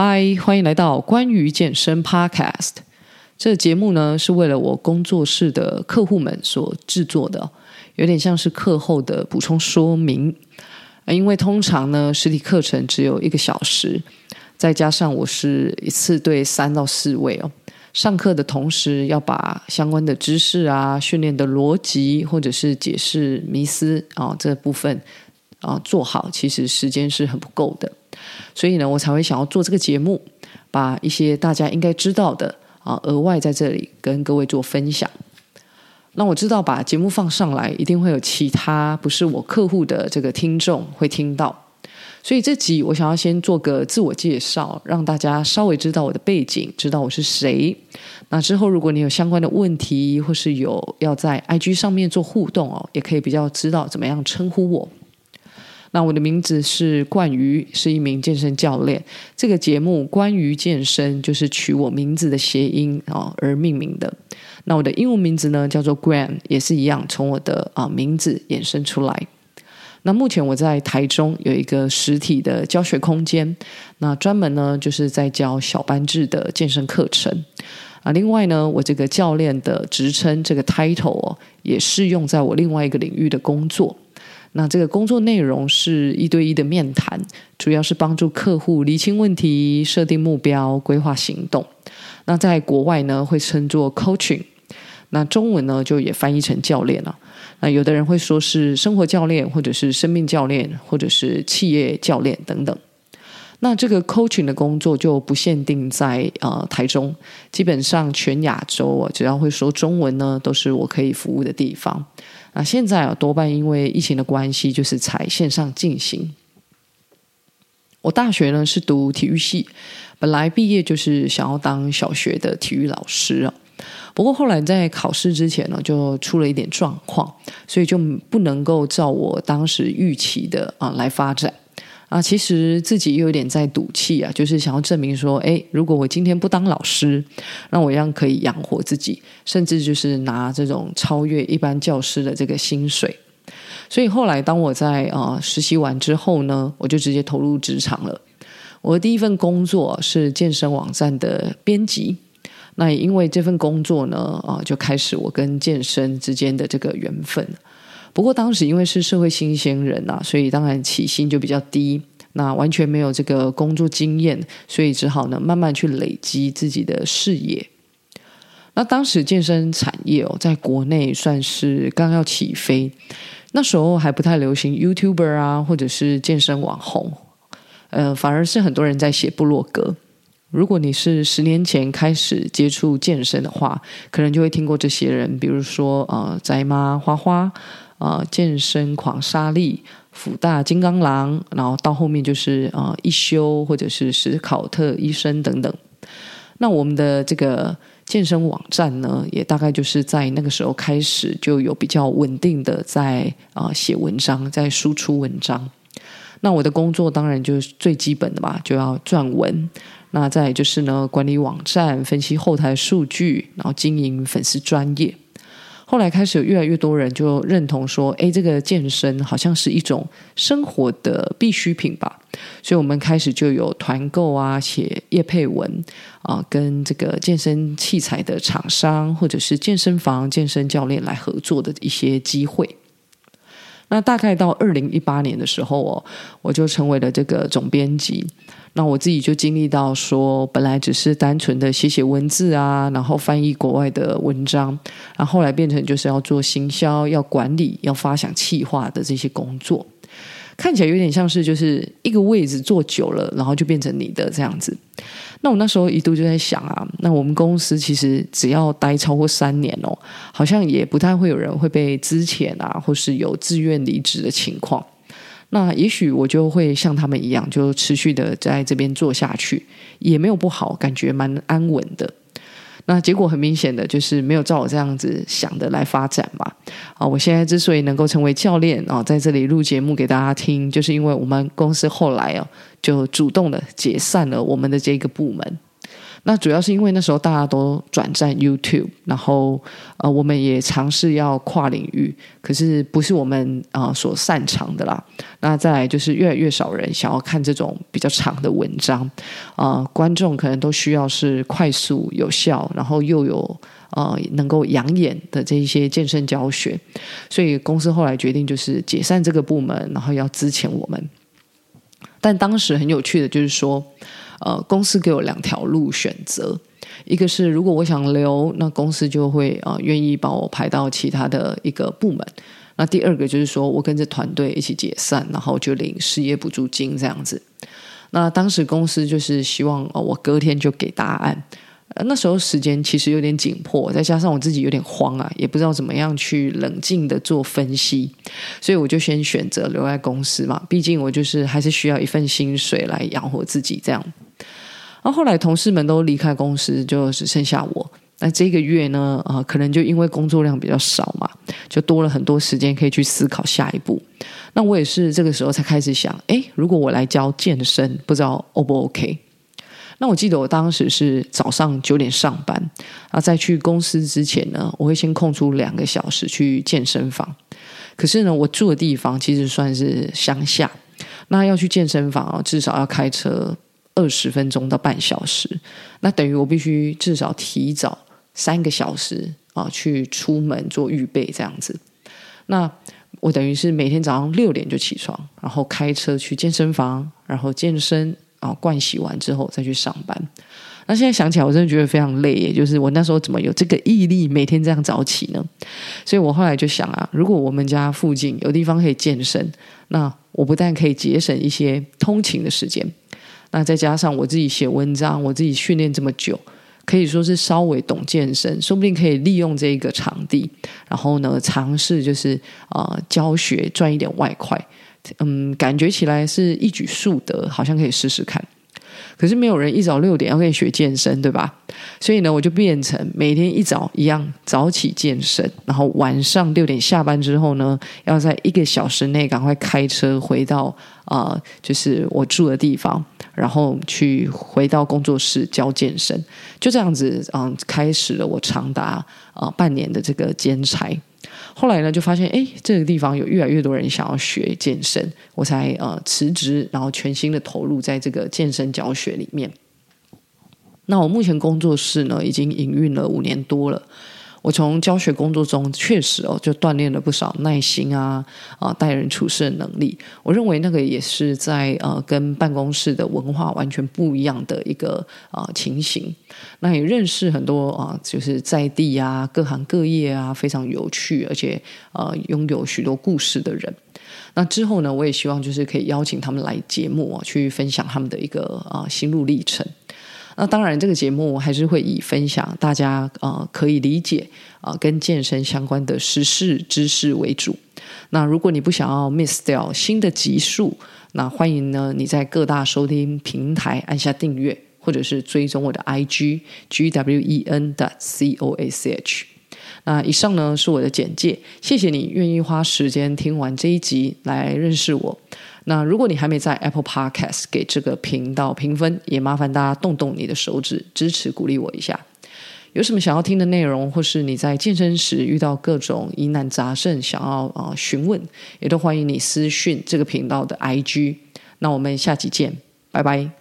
嗨，欢迎来到关于健身 Podcast。这节目呢，是为了我工作室的客户们所制作的，有点像是课后的补充说明。因为通常呢，实体课程只有一个小时，再加上我是一次对三到四位哦。上课的同时，要把相关的知识啊、训练的逻辑，或者是解释迷思啊这部分啊做好，其实时间是很不够的。所以呢，我才会想要做这个节目，把一些大家应该知道的啊，额外在这里跟各位做分享。那我知道，把节目放上来，一定会有其他不是我客户的这个听众会听到。所以这集我想要先做个自我介绍，让大家稍微知道我的背景，知道我是谁。那之后，如果你有相关的问题，或是有要在 IG 上面做互动哦，也可以比较知道怎么样称呼我。那我的名字是冠瑜，是一名健身教练。这个节目关于健身，就是取我名字的谐音啊而命名的。那我的英文名字呢叫做 Graham，也是一样，从我的啊名字衍生出来。那目前我在台中有一个实体的教学空间，那专门呢就是在教小班制的健身课程啊。另外呢，我这个教练的职称这个 title 哦，也适用在我另外一个领域的工作。那这个工作内容是一对一的面谈，主要是帮助客户厘清问题、设定目标、规划行动。那在国外呢，会称作 coaching，那中文呢就也翻译成教练了。那有的人会说是生活教练，或者是生命教练，或者是企业教练等等。那这个 coaching 的工作就不限定在呃台中，基本上全亚洲啊，只要会说中文呢，都是我可以服务的地方。那现在啊，多半因为疫情的关系，就是才线上进行。我大学呢是读体育系，本来毕业就是想要当小学的体育老师啊。不过后来在考试之前呢，就出了一点状况，所以就不能够照我当时预期的啊来发展。啊，其实自己又有点在赌气啊，就是想要证明说，诶，如果我今天不当老师，那我一样可以养活自己，甚至就是拿这种超越一般教师的这个薪水。所以后来，当我在啊、呃、实习完之后呢，我就直接投入职场了。我的第一份工作是健身网站的编辑，那也因为这份工作呢，啊、就开始我跟健身之间的这个缘分。不过当时因为是社会新鲜人啊，所以当然起薪就比较低，那完全没有这个工作经验，所以只好呢慢慢去累积自己的事业。那当时健身产业哦，在国内算是刚要起飞，那时候还不太流行 YouTuber 啊，或者是健身网红，呃，反而是很多人在写部落格。如果你是十年前开始接触健身的话，可能就会听过这些人，比如说呃，宅妈花花。啊、健身狂沙利、辅大金刚狼，然后到后面就是啊、一休或者是史考特医生等等。那我们的这个健身网站呢，也大概就是在那个时候开始就有比较稳定的在啊、写文章，在输出文章。那我的工作当然就是最基本的吧，就要撰文。那再就是呢，管理网站、分析后台数据，然后经营粉丝专业。后来开始有越来越多人就认同说，诶，这个健身好像是一种生活的必需品吧，所以我们开始就有团购啊，写业配文啊，跟这个健身器材的厂商或者是健身房、健身教练来合作的一些机会。那大概到二零一八年的时候哦，我就成为了这个总编辑。那我自己就经历到说，本来只是单纯的写写文字啊，然后翻译国外的文章，然后后来变成就是要做行销、要管理、要发想企划的这些工作，看起来有点像是就是一个位置坐久了，然后就变成你的这样子。那我那时候一度就在想啊，那我们公司其实只要待超过三年哦，好像也不太会有人会被资遣啊，或是有自愿离职的情况。那也许我就会像他们一样，就持续的在这边做下去，也没有不好，感觉蛮安稳的。那结果很明显的就是没有照我这样子想的来发展嘛。啊，我现在之所以能够成为教练啊，在这里录节目给大家听，就是因为我们公司后来哦，就主动的解散了我们的这个部门。那主要是因为那时候大家都转战 YouTube，然后呃，我们也尝试要跨领域，可是不是我们啊、所擅长的啦。那再来就是越来越少人想要看这种比较长的文章，啊、观众可能都需要是快速有效，然后又有呃能够养眼的这一些健身教学，所以公司后来决定就是解散这个部门，然后要资遣我们。但当时很有趣的就是说。呃，公司给我两条路选择，一个是如果我想留，那公司就会啊、呃、愿意把我排到其他的一个部门。那第二个就是说我跟着团队一起解散，然后就领失业补助金这样子。那当时公司就是希望、呃、我隔天就给答案。那时候时间其实有点紧迫，再加上我自己有点慌啊，也不知道怎么样去冷静的做分析，所以我就先选择留在公司嘛。毕竟我就是还是需要一份薪水来养活自己这样。然后后来同事们都离开公司，就只剩下我。那这个月呢，啊、可能就因为工作量比较少嘛，就多了很多时间可以去思考下一步。那我也是这个时候才开始想，诶，如果我来教健身，不知道 O 不 OK？那我记得我当时是早上九点上班，啊，在去公司之前呢，我会先空出两个小时去健身房。可是呢，我住的地方其实算是乡下，那要去健身房，至少要开车。二十分钟到半小时，那等于我必须至少提早三个小时啊去出门做预备这样子。那我等于是每天早上六点就起床，然后开车去健身房，然后健身啊盥洗完之后再去上班。那现在想起来，我真的觉得非常累耶，就是我那时候怎么有这个毅力每天这样早起呢？所以我后来就想啊，如果我们家附近有地方可以健身，那我不但可以节省一些通勤的时间。那再加上我自己写文章，我自己训练这么久，可以说是稍微懂健身，说不定可以利用这一个场地，然后呢，尝试就是啊、教学赚一点外快，嗯，感觉起来是一举数得，好像可以试试看。可是没有人一早六点要跟你学健身，对吧？所以呢，我就变成每天一早一样早起健身，然后晚上六点下班之后呢，要在一个小时内赶快开车回到啊、就是我住的地方，然后去回到工作室教健身，就这样子，嗯，开始了我长达啊、半年的这个兼差。后来呢，就发现哎，这个地方有越来越多人想要学健身，我才呃辞职，然后全新的投入在这个健身教学里面。那我目前工作室呢，已经营运了五年多了。我从教学工作中确实哦，就锻炼了不少耐心啊啊，待人处事的能力。我认为那个也是在呃跟办公室的文化完全不一样的一个啊、情形。那也认识很多啊、就是在地啊，各行各业啊，非常有趣，而且呃拥有许多故事的人。那之后呢，我也希望就是可以邀请他们来节目啊，去分享他们的一个啊、心路历程。那当然，这个节目还是会以分享大家呃可以理解啊、呃、跟健身相关的时事知识为主。那如果你不想要 miss 掉新的集数，那欢迎呢你在各大收听平台按下订阅，或者是追踪我的 IG G W E N 的 C O A C H。那以上呢是我的简介，谢谢你愿意花时间听完这一集来认识我。那如果你还没在 Apple Podcast 给这个频道评分，也麻烦大家动动你的手指支持鼓励我一下。有什么想要听的内容，或是你在健身时遇到各种疑难杂症想要啊、呃、询问，也都欢迎你私讯这个频道的 IG。那我们下期见，拜拜。